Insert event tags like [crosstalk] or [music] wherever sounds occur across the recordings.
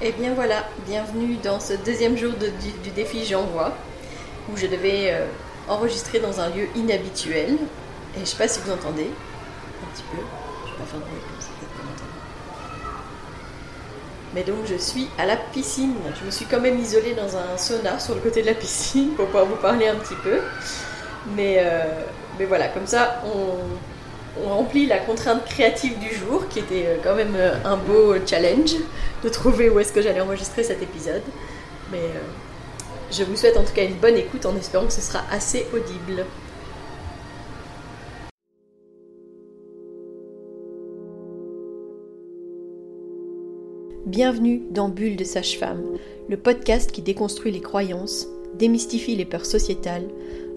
Et bien voilà, bienvenue dans ce deuxième jour du, défi J'envoie, où je devais euh, enregistrer dans un lieu inhabituel. Et je sais pas si vous entendez, un petit peu, je vais pas faire de bruit comme ça, Mais donc je suis à la piscine, je me suis quand même isolée dans un sauna sur le côté de la piscine pour pouvoir vous parler un petit peu. Mais, euh, mais voilà, comme ça on, on remplit la contrainte créative du jour, qui était euh, quand même euh, un beau challenge de trouver où est-ce que j'allais enregistrer cet épisode. Mais euh, je vous souhaite en tout cas une bonne écoute en espérant que ce sera assez audible. Bienvenue dans Bulle de Sage-Femme, le podcast qui déconstruit les croyances, démystifie les peurs sociétales,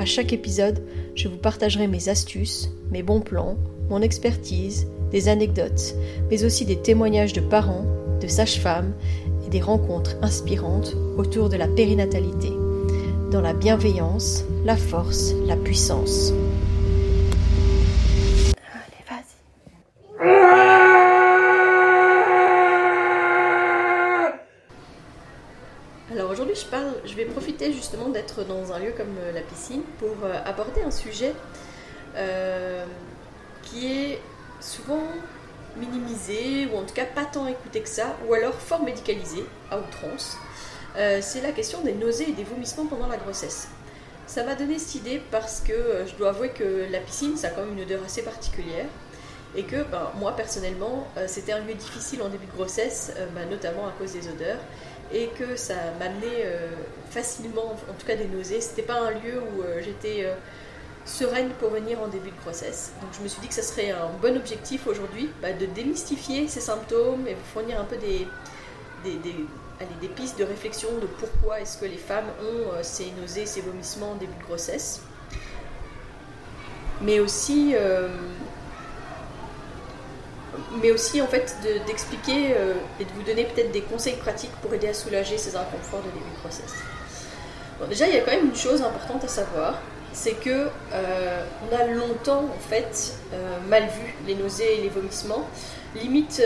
À chaque épisode, je vous partagerai mes astuces, mes bons plans, mon expertise, des anecdotes, mais aussi des témoignages de parents, de sages-femmes et des rencontres inspirantes autour de la périnatalité, dans la bienveillance, la force, la puissance. Justement d'être dans un lieu comme euh, la piscine pour euh, aborder un sujet euh, qui est souvent minimisé ou en tout cas pas tant écouté que ça ou alors fort médicalisé à outrance. c'est la question des nausées et des vomissements pendant la grossesse. Ça m'a donné cette idée parce que je dois avouer que la piscine, ça a quand même une odeur assez particulière et que ben, moi personnellement, c'était un lieu difficile en début de grossesse, ben, notamment à cause des odeurs et que ça m'amenait euh, facilement, en tout cas des nausées. C'était pas un lieu où euh, j'étais euh, sereine pour venir en début de grossesse. Donc je me suis dit que ça serait un bon objectif aujourd'hui bah, de démystifier ces symptômes et vous fournir un peu des, des, des, pistes de réflexion de pourquoi est-ce que les femmes ont ces nausées, ces vomissements en début de grossesse. Mais aussi mais aussi en fait d'expliquer euh, et de vous donner peut-être des conseils pratiques pour aider à soulager ces inconforts de début de grossesse. Bon, déjà, il y a quand même une chose importante à savoir, c'est que euh, on a longtemps en fait euh, mal vu les nausées et les vomissements. Limite,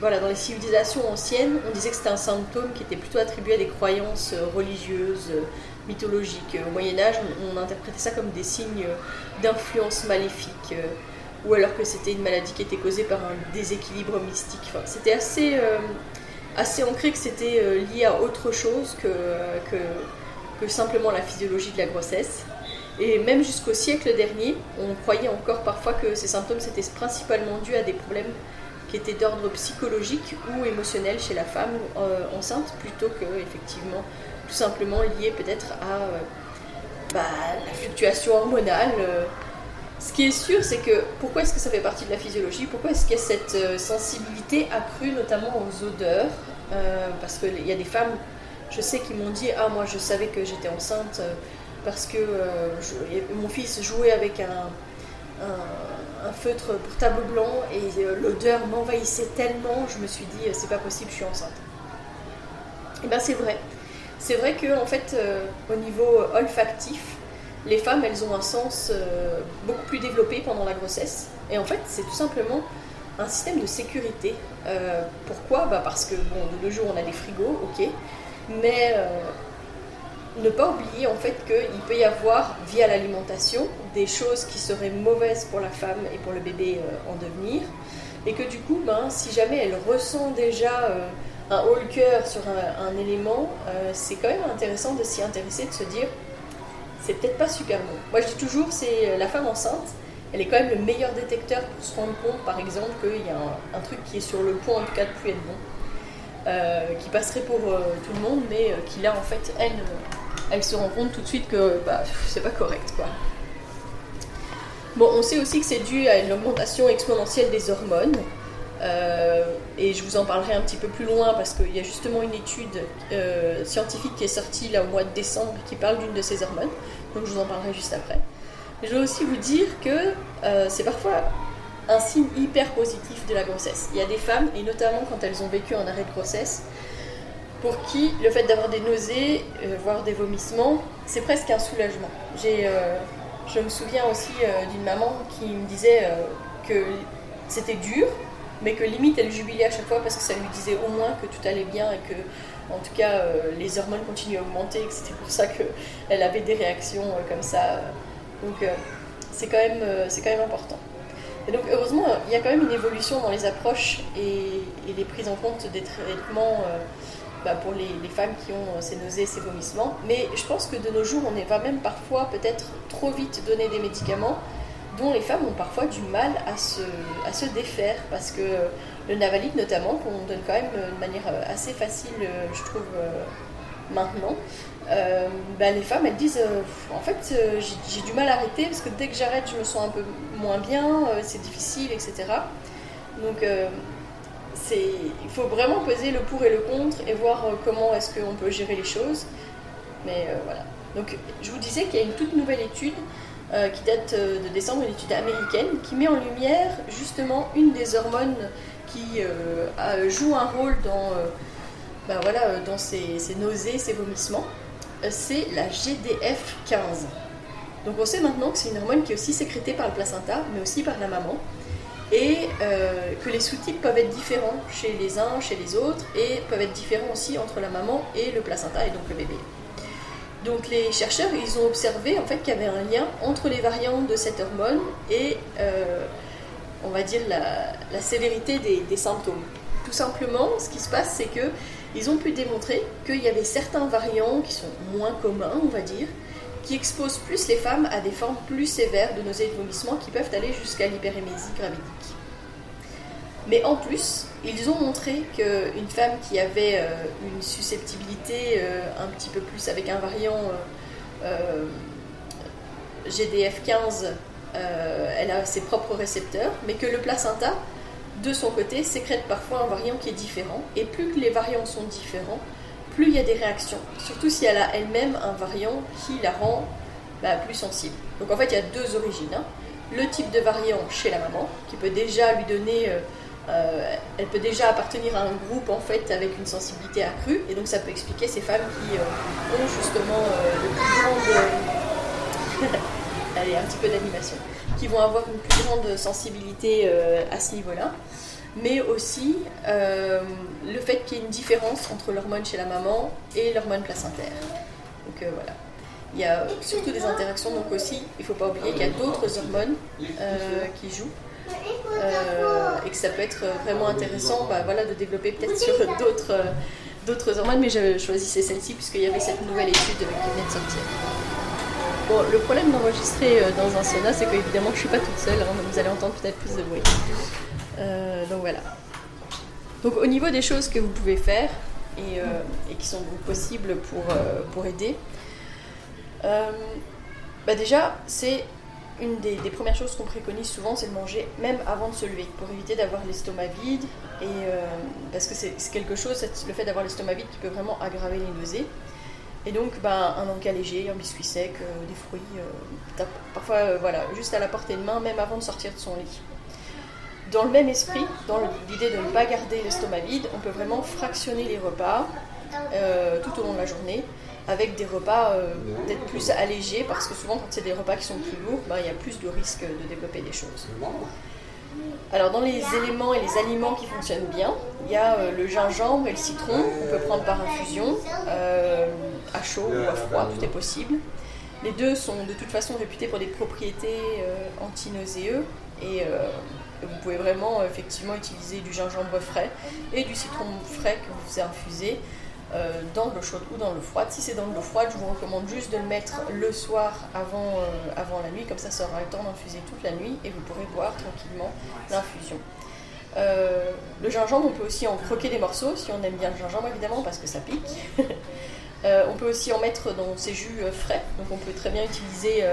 voilà, dans les civilisations anciennes, on disait que c'était un symptôme qui était plutôt attribué à des croyances religieuses, mythologiques. Au Moyen Âge, on, on interprétait ça comme des signes d'influence maléfique ou alors que c'était une maladie qui était causée par un déséquilibre mystique. C'était assez, euh, assez ancré que c'était euh, lié à autre chose que, que, que, simplement la physiologie de la grossesse. Et même jusqu'au siècle dernier, on croyait encore parfois que ces symptômes c'était principalement dû à des problèmes qui étaient d'ordre psychologique ou émotionnel chez la femme euh, enceinte, plutôt que effectivement tout simplement lié peut-être à bah, la fluctuation hormonale ce qui est sûr, c'est que pourquoi est-ce que ça fait partie de la physiologie? Pourquoi est-ce qu'il y a cette euh, sensibilité accrue, notamment aux odeurs? Euh, Parce qu'il y a des femmes, je sais, qui m'ont dit Ah, moi, je savais que j'étais enceinte euh, parce que mon fils jouait avec un, feutre pour tableau blanc et l'odeur m'envahissait tellement, je me suis dit C'est pas possible, je suis enceinte. Et eh bien, c'est vrai. C'est vrai que, en fait, au niveau olfactif, les femmes, elles ont un sens euh, beaucoup plus développé pendant la grossesse. Et en fait, c'est tout simplement un système de sécurité. Euh, pourquoi? Bah Parce que, bon, de nos jours, on a des frigos, ok, mais euh, ne pas oublier en fait qu'il peut y avoir, via l'alimentation, des choses qui seraient mauvaises pour la femme et pour le bébé en devenir. Et que du coup, ben, si jamais elle ressent déjà un haut le cœur sur un élément, c'est quand même intéressant de s'y intéresser, de se dire c'est peut-être pas super bon. Moi, je dis toujours, c'est euh, la femme enceinte, elle est quand même le meilleur détecteur pour se rendre compte, par exemple, qu'il y a un, truc qui est sur le point, en tout cas, de plus être bon, euh, qui passerait pour euh, tout le monde, mais qui là, en fait, elle, se rend compte tout de suite que bah, [laughs] c'est pas correct, quoi. Bon, on sait aussi que c'est dû à une augmentation exponentielle des hormones. Et je vous en parlerai un petit peu plus loin parce qu'il y a justement une étude scientifique qui est sortie là au mois de décembre qui parle d'une de ces hormones. Donc je vous en parlerai juste après. Je veux aussi vous dire que c'est parfois un signe hyper positif de la grossesse. Il y a des femmes, et notamment quand elles ont vécu un arrêt de grossesse, pour qui le fait d'avoir des nausées, euh, voire des vomissements, c'est presque un soulagement. J'ai, euh, je me souviens aussi euh, d'une maman qui me disait que c'était dur, mais que limite elle jubilait à chaque fois parce que ça lui disait au moins que tout allait bien et que, en tout cas, les hormones continuaient à augmenter et que c'était pour ça qu'elle avait des réactions comme ça. Donc c'est quand, même, quand même important. Et donc heureusement, il y a quand même une évolution dans les approches et, les prises en compte des traitements euh, bah, pour les, femmes qui ont euh, ces nausées, ces vomissements. Mais je pense que de nos jours, on va même parfois peut-être trop vite donner des médicaments dont les femmes ont parfois du mal à se, à se défaire parce que le navalide notamment, qu'on donne quand même de manière assez facile, je trouve, euh, maintenant, euh, ben, les femmes elles disent euh, en fait euh, j'ai du mal à arrêter parce que dès que j'arrête je me sens un peu moins bien, c'est difficile, etc. Donc il faut vraiment peser le pour et le contre et voir comment est-ce qu'on peut gérer les choses. Mais voilà. Donc je vous disais qu'il y a une toute nouvelle étude qui date de décembre, une étude américaine, qui met en lumière justement une des hormones qui joue un rôle dans, dans ces, nausées, ces vomissements c'est la GDF15. Donc on sait maintenant que c'est une hormone qui est aussi sécrétée par le placenta, mais aussi par la maman, et euh, que les sous-types peuvent être différents chez les uns, chez les autres, et peuvent être différents aussi entre la maman et le placenta, et donc le bébé. Donc les chercheurs, ils ont observé en fait qu'il y avait un lien entre les variantes de cette hormone et, euh, on va dire, la, sévérité des symptômes. Tout simplement, ce qui se passe, c'est que ils ont pu démontrer qu'il y avait certains variants qui sont moins communs, on va dire, qui exposent plus les femmes à des formes plus sévères de nausées et de vomissements qui peuvent aller jusqu'à l'hyperémésie gravidique. Mais en plus, ils ont montré qu'une femme qui avait euh, une susceptibilité euh, un petit peu plus avec un variant euh, GDF15, elle a ses propres récepteurs, mais que le placenta de son côté, sécrète parfois un variant qui est différent. Et plus que les variants sont différents, plus il y a des réactions. Surtout si elle a elle-même un variant qui la rend bah, plus sensible. Donc en fait, il y a deux origines. Hein. Le type de variant chez la maman, qui peut déjà lui donner... Euh, euh, elle peut déjà appartenir à un groupe en fait avec une sensibilité accrue et donc ça peut expliquer ces femmes qui euh, ont justement le plus grande [laughs] allez un petit peu d'animation qui vont avoir une plus grande sensibilité euh, à ce niveau-là, mais aussi euh, le fait qu'il y ait une différence entre l'hormone chez la maman et l'hormone placentaire. Donc euh, voilà. Il y a surtout des interactions, donc aussi, il ne faut pas oublier qu'il y a d'autres hormones qui jouent. Et que ça peut être vraiment intéressant bah, voilà, de développer peut-être sur [laughs] d'autres, d'autres hormones, mais je choisissais celle-ci puisqu'il y avait cette nouvelle étude qui venait de sortir. Bon, le problème d'enregistrer euh, dans un sauna, c'est qu'évidemment, je suis pas toute seule, hein, donc vous allez entendre peut-être plus de bruit. Euh, donc voilà. Donc au niveau des choses que vous pouvez faire et, euh, qui sont possibles pour, pour aider, bah déjà, c'est une des, premières choses qu'on préconise souvent, c'est de manger même avant de se lever, pour éviter d'avoir l'estomac vide, et, parce que c'est quelque chose, le fait d'avoir l'estomac vide qui peut vraiment aggraver les nausées. Et donc, ben, un encas léger, un biscuit sec, euh, des fruits, euh, parfois, euh, voilà, juste à la portée de main, même avant de sortir de son lit. Dans le même esprit, dans l'idée de ne pas garder l'estomac vide, on peut vraiment fractionner les repas tout au long de la journée, avec des repas peut-être plus allégés, parce que souvent, quand c'est des repas qui sont plus lourds, ben, il y a plus de risques de développer des choses. Alors dans les éléments et les aliments qui fonctionnent bien, il y a euh, le gingembre et le citron qu'on peut prendre par infusion, euh, à chaud ou à froid, tout est possible. Les deux sont de toute façon réputés pour des propriétés euh, anti-nauséeux et vous pouvez vraiment effectivement utiliser du gingembre frais et du citron frais que vous infuser euh, dans l'eau chaude ou dans l'eau froide. Si c'est dans l'eau froide, je vous recommande juste de le mettre le soir avant, euh, avant la nuit, comme ça ça aura le temps d'infuser toute la nuit et vous pourrez boire tranquillement l'infusion. Euh, le gingembre, on peut aussi en croquer des morceaux si on aime bien le gingembre évidemment parce que ça pique. [laughs] on peut aussi en mettre dans ses jus frais, donc on peut très bien utiliser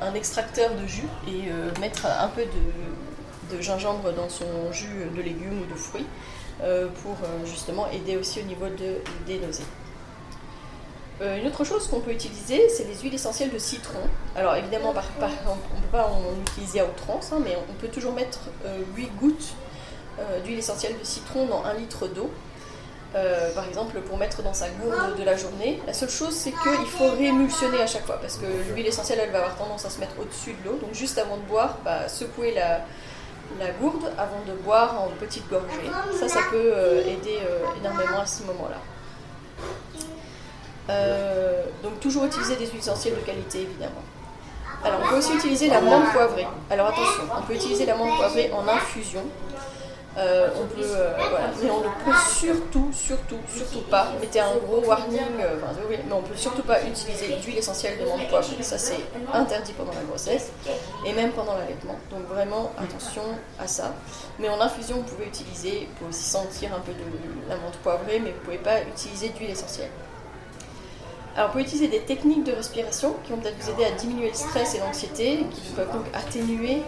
un extracteur de jus et mettre un peu de, gingembre dans son jus de légumes ou de fruits pour justement aider aussi au niveau de, des nausées. une autre chose qu'on peut utiliser, c'est les huiles essentielles de citron. Alors évidemment, on ne peut pas en utiliser à outrance, hein, mais on peut toujours mettre 8 gouttes d'huile essentielle de citron dans un litre d'eau. Euh, par exemple, pour mettre dans sa gourde de la journée. La seule chose, c'est qu'il faut réémulsionner à chaque fois parce que l'huile essentielle, elle va avoir tendance à se mettre au-dessus de l'eau. Donc, juste avant de boire, bah, secouer la, la, gourde avant de boire en petites gorgées. Ça, ça peut euh, aider euh, énormément à ce moment-là. donc, toujours utiliser des huiles essentielles de qualité, évidemment. Alors, on peut aussi utiliser la menthe poivrée. Alors, attention, on peut utiliser la menthe poivrée en infusion. Euh, on peut, euh, mais on ne peut surtout, surtout, surtout pas, mettez un gros warning, euh, mais on peut surtout pas utiliser d'huile essentielle de menthe. Ça c'est interdit pendant la grossesse et même pendant l'allaitement. Donc vraiment attention à ça. Mais en infusion, vous pouvez utiliser, vous pouvez aussi sentir un peu de la menthe poivrée, mais vous ne pouvez pas utiliser d'huile essentielle. Alors, on peut utiliser des techniques de respiration qui vont peut-être vous aider à diminuer le stress et l'anxiété, qui peuvent donc atténuer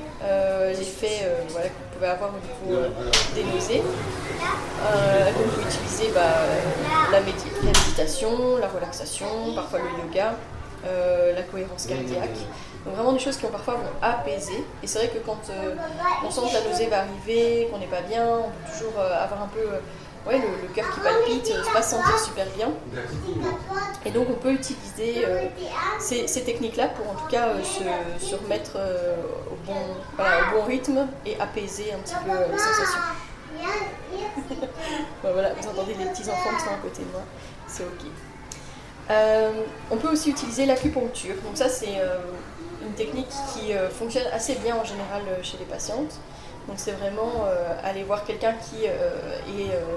l'effet voilà, avoir au niveau euh, des nausées. Euh, on peut utiliser bah, la, méditation, la relaxation, parfois le yoga, euh, la cohérence cardiaque. Donc vraiment des choses qui ont parfois vont apaiser. Et c'est vrai que quand on sent que la nausée va arriver, qu'on n'est pas bien, on peut toujours avoir un peu ouais, le, cœur qui palpite, pas se sentir super bien. Et donc on peut utiliser euh, ces, techniques-là pour en tout cas euh, se, remettre euh, au, bon, au, bon, rythme et apaiser un petit peu les sensations. [laughs] voilà, vous entendez les petits enfants qui sont à côté de moi, c'est ok. on peut aussi utiliser l'acupuncture. Donc ça c'est une technique qui fonctionne assez bien en général chez les patientes. Donc c'est vraiment euh, aller voir quelqu'un qui euh, est, euh,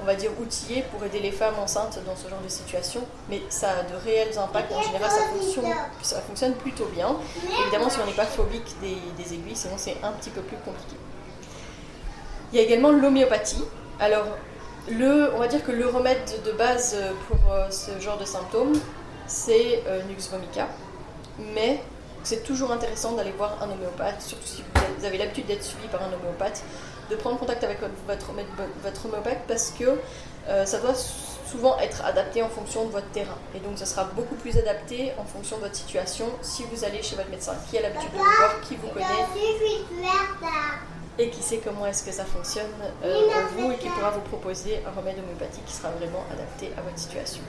on va dire, outillé pour aider les femmes enceintes dans ce genre de situation. Mais ça a de réels impacts. En général, ça fonctionne, plutôt bien. Évidemment, si on n'est pas phobique des, aiguilles, sinon c'est un petit peu plus compliqué. Il y a également l'homéopathie. Alors, le, on va dire que le remède de base pour ce genre de symptômes, c'est Nux vomica. Mais c'est toujours intéressant d'aller voir un homéopathe, surtout si vous avez l'habitude d'être suivi par un homéopathe, de prendre contact avec votre, votre homéopathe parce que euh, ça doit souvent être adapté en fonction de votre terrain. Et donc ça sera beaucoup plus adapté en fonction de votre situation si vous allez chez votre médecin qui a l'habitude de vous voir, qui vous connaît et qui sait comment est-ce que ça fonctionne euh, pour vous et qui pourra vous proposer un remède homéopathique qui sera vraiment adapté à votre situation.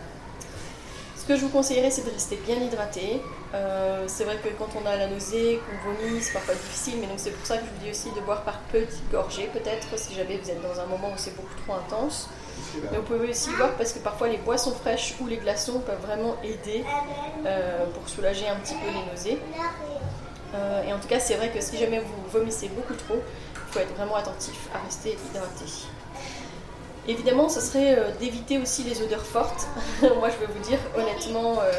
Ce que je vous conseillerais, c'est de rester bien hydraté. Euh, c'est vrai que quand on a la nausée, qu'on vomit, c'est parfois difficile, mais donc c'est pour ça que je vous dis aussi de boire par petites gorgées, peut-être, si jamais vous êtes dans un moment où c'est beaucoup trop intense. Mais vous pouvez aussi boire parce que parfois les boissons fraîches ou les glaçons peuvent vraiment aider euh, pour soulager un petit peu les nausées. Euh, et en tout cas, c'est vrai que si jamais vous vomissez beaucoup trop, il faut être vraiment attentif à rester hydraté. Évidemment, ce serait euh, d'éviter aussi les odeurs fortes. [laughs] moi, je vais vous dire, honnêtement, euh,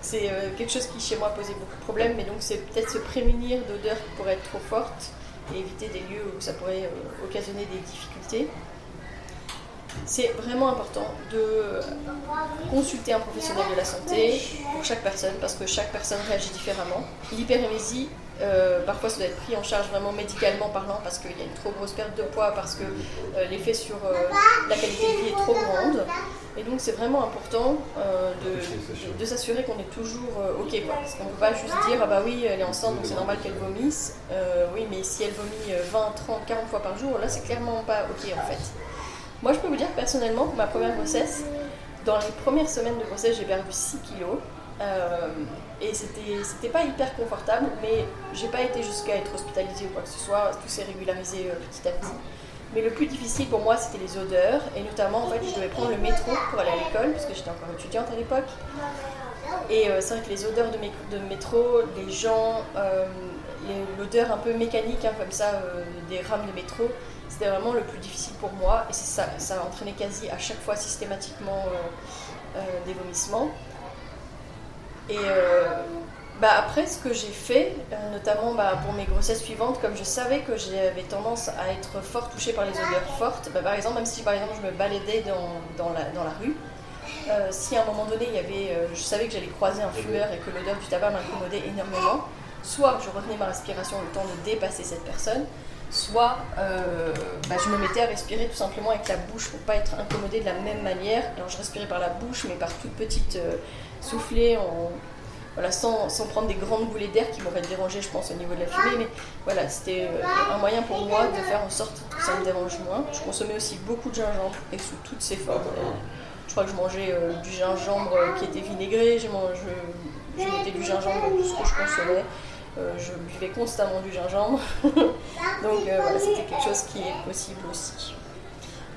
c'est euh, quelque chose qui chez moi posait beaucoup de problèmes, mais donc c'est peut-être se prémunir d'odeurs qui pourraient être trop fortes et éviter des lieux où ça pourrait occasionner des difficultés. C'est vraiment important de consulter un professionnel de la santé pour chaque personne parce que chaque personne réagit différemment. L'hyperémésie euh, parfois, ça doit être pris en charge vraiment médicalement parlant parce qu'il y a une trop grosse perte de poids, parce que euh, l'effet sur euh, la qualité de vie est trop grande. Et donc, c'est vraiment important de, s'assurer qu'on est toujours OK. Quoi. Parce qu'on ne peut pas juste dire Ah bah oui, elle est enceinte, donc c'est normal qu'elle vomisse. oui, mais si elle vomit 20, 30, 40 fois par jour, là, c'est clairement pas OK en fait. Moi, je peux vous dire personnellement que ma première grossesse, dans les premières semaines de grossesse, j'ai perdu 6 kilos. Euh, et c'était pas hyper confortable, mais j'ai pas été jusqu'à être hospitalisée ou quoi que ce soit, tout s'est régularisé euh, petit à petit. Mais le plus difficile pour moi, c'était les odeurs, et notamment, en fait, je devais prendre le métro pour aller à l'école, parce que j'étais encore étudiante à l'époque. Et euh, c'est vrai que les odeurs de, métro, les gens, l'odeur un peu mécanique, hein, comme ça, des rames de métro, c'était vraiment le plus difficile pour moi, et ça, ça a entraîné quasi à chaque fois systématiquement des vomissements. Et euh, bah après, ce que j'ai fait, euh, notamment bah, pour mes grossesses suivantes, comme je savais que j'avais tendance à être fort touchée par les odeurs fortes, bah, par exemple, même si par exemple je me baladais dans, dans, la, dans la rue, si à un moment donné, il y avait, je savais que j'allais croiser un fumeur et que l'odeur du tabac m'incommodait énormément, soit je retenais ma respiration le temps de dépasser cette personne, soit bah, je me mettais à respirer tout simplement avec la bouche pour pas être incommodée de la même manière. Alors je respirais par la bouche, mais par toutes petites soufflées en voilà, sans, sans, prendre des grandes boulées d'air qui m'auraient dérangé, je pense, au niveau de la fumée. Mais voilà, c'était euh, un moyen pour moi de faire en sorte que ça me dérange moins. Je consommais aussi beaucoup de gingembre et sous toutes ses formes. Je crois que je mangeais euh, du gingembre qui était vinaigré, je, mettais du gingembre dans tout ce que je consommais. Euh, je buvais constamment du gingembre. [laughs] Donc voilà, c'était quelque chose qui est possible aussi.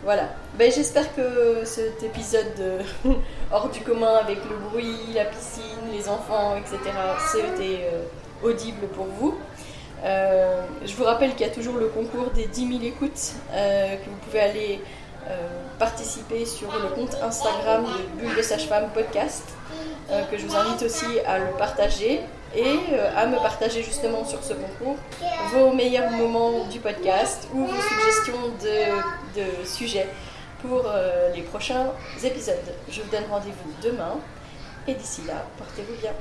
Voilà. Ben, J'espère que cet épisode euh, [laughs] hors du commun avec le bruit, la piscine, les enfants, etc., c'était euh, audible pour vous. Euh, je vous rappelle qu'il y a toujours le concours des 10 000 écoutes, que vous pouvez aller participer sur le compte Instagram de Bulle de Sage-Femme Podcast, que je vous invite aussi à le partager et à me partager justement sur ce concours vos meilleurs moments du podcast ou vos suggestions de, de sujets pour euh, les prochains épisodes. Je vous donne rendez-vous demain et d'ici là, portez-vous bien.